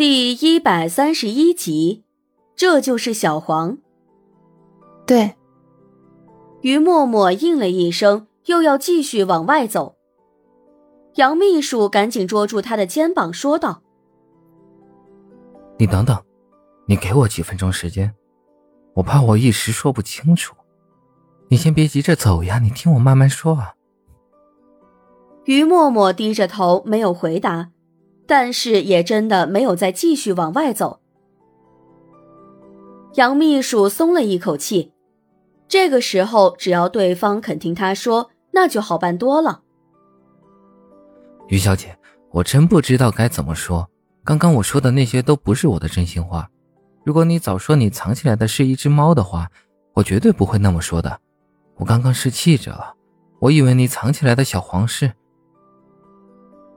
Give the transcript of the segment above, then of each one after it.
第一百三十一集，这就是小黄。对，于默默应了一声，又要继续往外走。杨秘书赶紧捉住他的肩膀，说道：“你等等，你给我几分钟时间，我怕我一时说不清楚。你先别急着走呀，你听我慢慢说啊。”于默默低着头，没有回答。但是也真的没有再继续往外走。杨秘书松了一口气，这个时候只要对方肯听他说，那就好办多了。于小姐，我真不知道该怎么说。刚刚我说的那些都不是我的真心话。如果你早说你藏起来的是一只猫的话，我绝对不会那么说的。我刚刚是气着了，我以为你藏起来的小黄是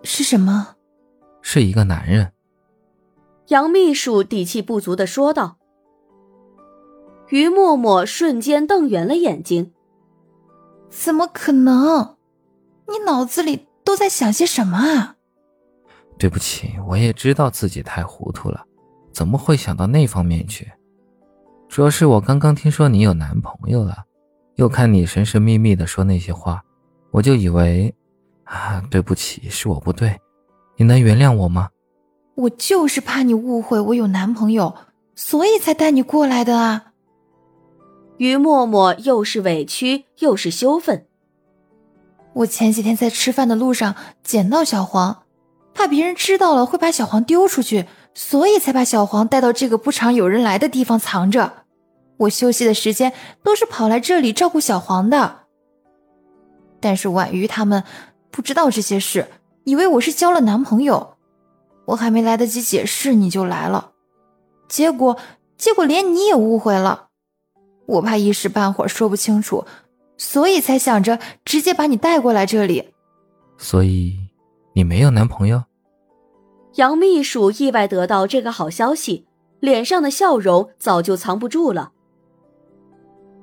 是什么？是一个男人，杨秘书底气不足的说道。于默默瞬间瞪圆了眼睛：“怎么可能？你脑子里都在想些什么啊？”对不起，我也知道自己太糊涂了，怎么会想到那方面去？主要是我刚刚听说你有男朋友了，又看你神神秘秘的说那些话，我就以为……啊，对不起，是我不对。你能原谅我吗？我就是怕你误会我有男朋友，所以才带你过来的啊。于默默又是委屈又是羞愤。我前几天在吃饭的路上捡到小黄，怕别人知道了会把小黄丢出去，所以才把小黄带到这个不常有人来的地方藏着。我休息的时间都是跑来这里照顾小黄的。但是婉瑜他们不知道这些事。以为我是交了男朋友，我还没来得及解释你就来了，结果结果连你也误会了，我怕一时半会儿说不清楚，所以才想着直接把你带过来这里。所以你没有男朋友？杨秘书意外得到这个好消息，脸上的笑容早就藏不住了。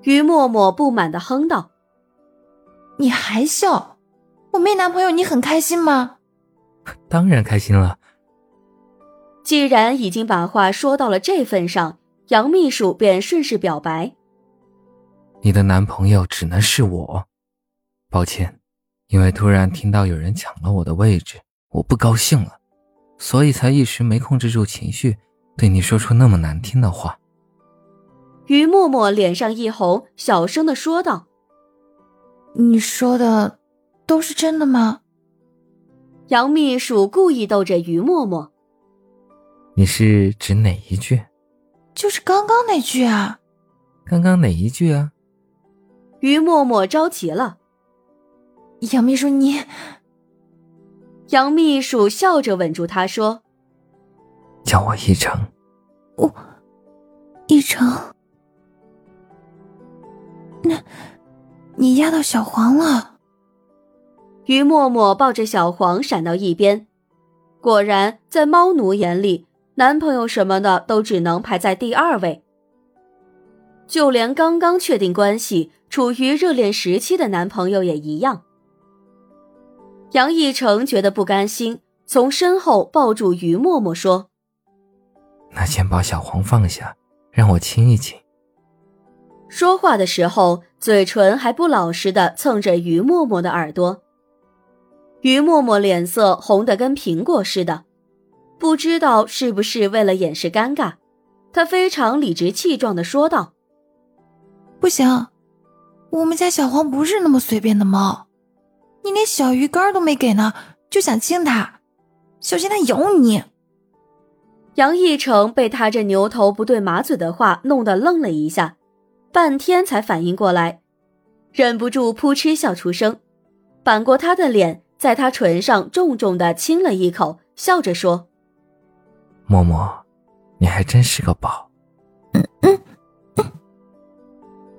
于默默不满的哼道：“你还笑？”我没男朋友，你很开心吗？当然开心了。既然已经把话说到了这份上，杨秘书便顺势表白：“你的男朋友只能是我。抱歉，因为突然听到有人抢了我的位置，我不高兴了，所以才一时没控制住情绪，对你说出那么难听的话。”于默默脸上一红，小声的说道：“你说的。”都是真的吗？杨秘书故意逗着于默默。你是指哪一句？就是刚刚那句啊。刚刚哪一句啊？于默默着急了。杨秘书，你……杨秘书笑着稳住他说：“叫我一成。”我，一成。那，你压到小黄了。于默默抱着小黄闪到一边，果然，在猫奴眼里，男朋友什么的都只能排在第二位。就连刚刚确定关系、处于热恋时期的男朋友也一样。杨逸成觉得不甘心，从身后抱住于默默说：“那先把小黄放下，让我亲一亲。”说话的时候，嘴唇还不老实的蹭着于默默的耳朵。于默默脸色红得跟苹果似的，不知道是不是为了掩饰尴尬，他非常理直气壮的说道：“不行，我们家小黄不是那么随便的猫，你连小鱼干都没给呢，就想亲它，小心它咬你。”杨逸成被他这牛头不对马嘴的话弄得愣了一下，半天才反应过来，忍不住扑哧笑出声，扳过他的脸。在他唇上重重的亲了一口，笑着说：“默默，你还真是个宝。”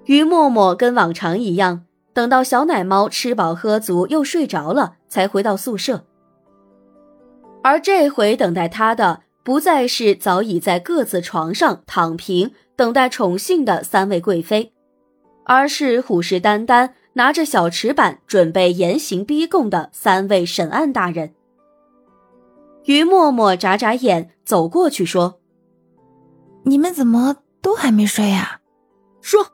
于默默跟往常一样，等到小奶猫吃饱喝足又睡着了，才回到宿舍。而这回等待他的不再是早已在各自床上躺平等待宠幸的三位贵妃，而是虎视眈眈。拿着小尺板准备严刑逼供的三位审案大人，于默默眨眨眼，走过去说：“你们怎么都还没睡呀？”说。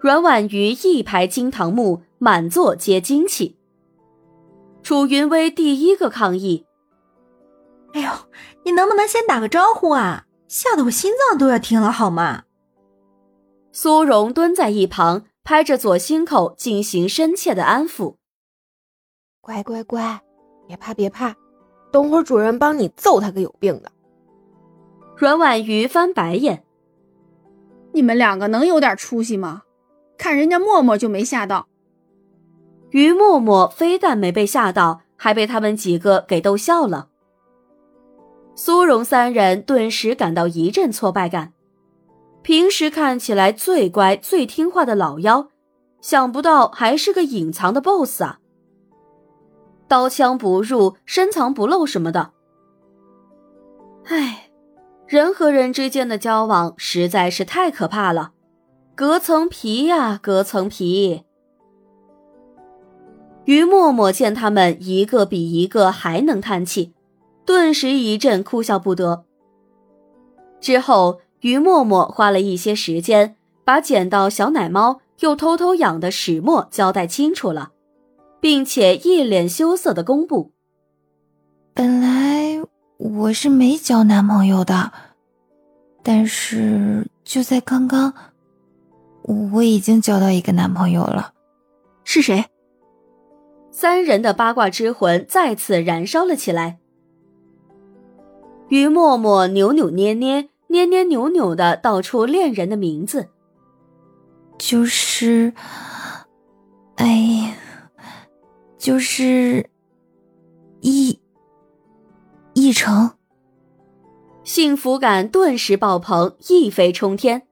阮婉瑜一排金堂木，满座皆惊起。楚云薇第一个抗议：“哎呦，你能不能先打个招呼啊？吓得我心脏都要停了，好吗？”苏荣蹲在一旁，拍着左心口进行深切的安抚：“乖乖乖，别怕别怕，等会儿主人帮你揍他个有病的。”阮婉瑜翻白眼：“你们两个能有点出息吗？看人家默默就没吓到。”于默默非但没被吓到，还被他们几个给逗笑了。苏荣三人顿时感到一阵挫败感。平时看起来最乖、最听话的老妖，想不到还是个隐藏的 BOSS 啊！刀枪不入、深藏不露什么的。唉，人和人之间的交往实在是太可怕了，隔层皮呀，隔层皮。于默默见他们一个比一个还能叹气，顿时一阵哭笑不得。之后，于默默花了一些时间，把捡到小奶猫又偷偷养的始末交代清楚了，并且一脸羞涩的公布：“本来我是没交男朋友的，但是就在刚刚，我已经交到一个男朋友了。是谁？”三人的八卦之魂再次燃烧了起来。于默默扭扭捏捏、捏捏扭扭的道出恋人的名字，就是，哎，就是一一成。幸福感顿时爆棚，一飞冲天。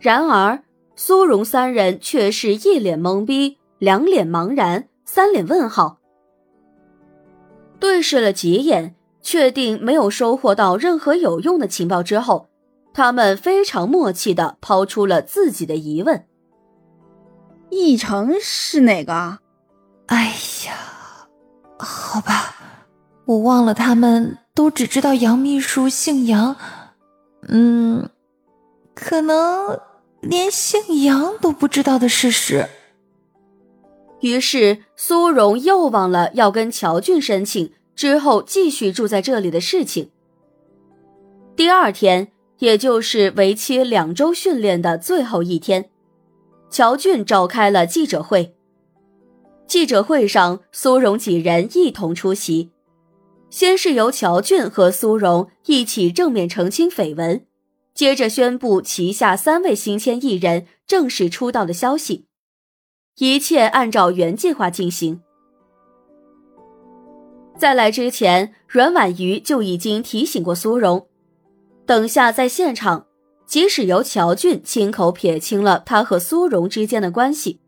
然而，苏荣三人却是一脸懵逼。两脸茫然，三脸问号，对视了几眼，确定没有收获到任何有用的情报之后，他们非常默契的抛出了自己的疑问：“义成是哪个？”哎呀，好吧，我忘了，他们都只知道杨秘书姓杨，嗯，可能连姓杨都不知道的事实。于是苏荣又忘了要跟乔俊申请之后继续住在这里的事情。第二天，也就是为期两周训练的最后一天，乔俊召开了记者会。记者会上，苏荣几人一同出席。先是由乔俊和苏荣一起正面澄清绯闻，接着宣布旗下三位新签艺人正式出道的消息。一切按照原计划进行。在来之前，阮婉瑜就已经提醒过苏荣，等下在现场，即使由乔俊亲口撇清了他和苏荣之间的关系，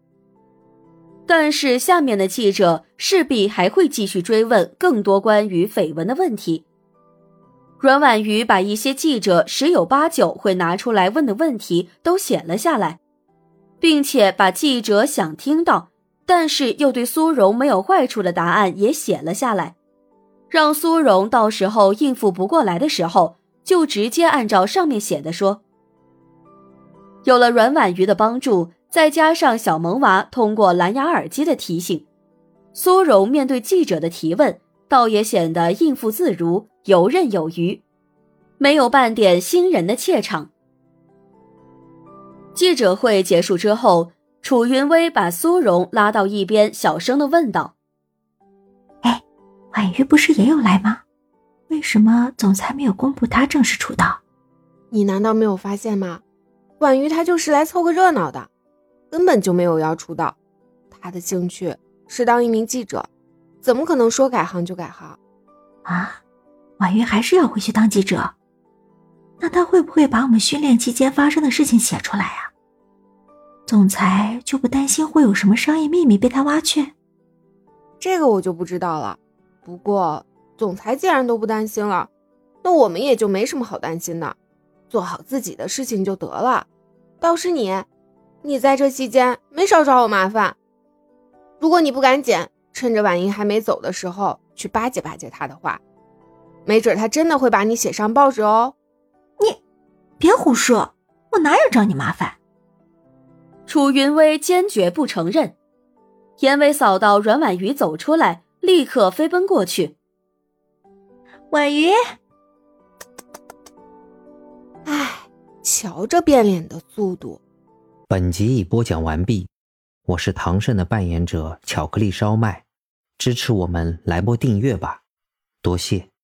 但是下面的记者势必还会继续追问更多关于绯闻的问题。阮婉瑜把一些记者十有八九会拿出来问的问题都写了下来。并且把记者想听到，但是又对苏荣没有坏处的答案也写了下来，让苏荣到时候应付不过来的时候，就直接按照上面写的说。有了阮婉瑜的帮助，再加上小萌娃通过蓝牙耳机的提醒，苏荣面对记者的提问，倒也显得应付自如、游刃有余，没有半点新人的怯场。记者会结束之后，楚云薇把苏荣拉到一边，小声的问道：“，婉瑜不是也有来吗？为什么总裁没有公布她正式出道？你难道没有发现吗？婉瑜她就是来凑个热闹的，根本就没有要出道。她的兴趣是当一名记者，怎么可能说改行就改行？啊，婉瑜还是要回去当记者？那她会不会把我们训练期间发生的事情写出来呀？”总裁就不担心会有什么商业秘密被他挖去？这个我就不知道了。不过总裁既然都不担心了，那我们也就没什么好担心的，做好自己的事情就得了。倒是你，你在这期间没少找我麻烦。如果你不赶紧趁着婉莹还没走的时候去巴结巴结她的话，没准她真的会把你写上报纸哦。你别胡说，我哪有找你麻烦？楚云薇坚决不承认。严伟扫到阮婉瑜走出来，立刻飞奔过去。婉瑜，哎，瞧这变脸的速度。本集已播讲完毕，我是唐胜的扮演者巧克力烧麦，支持我们来波订阅吧，多谢。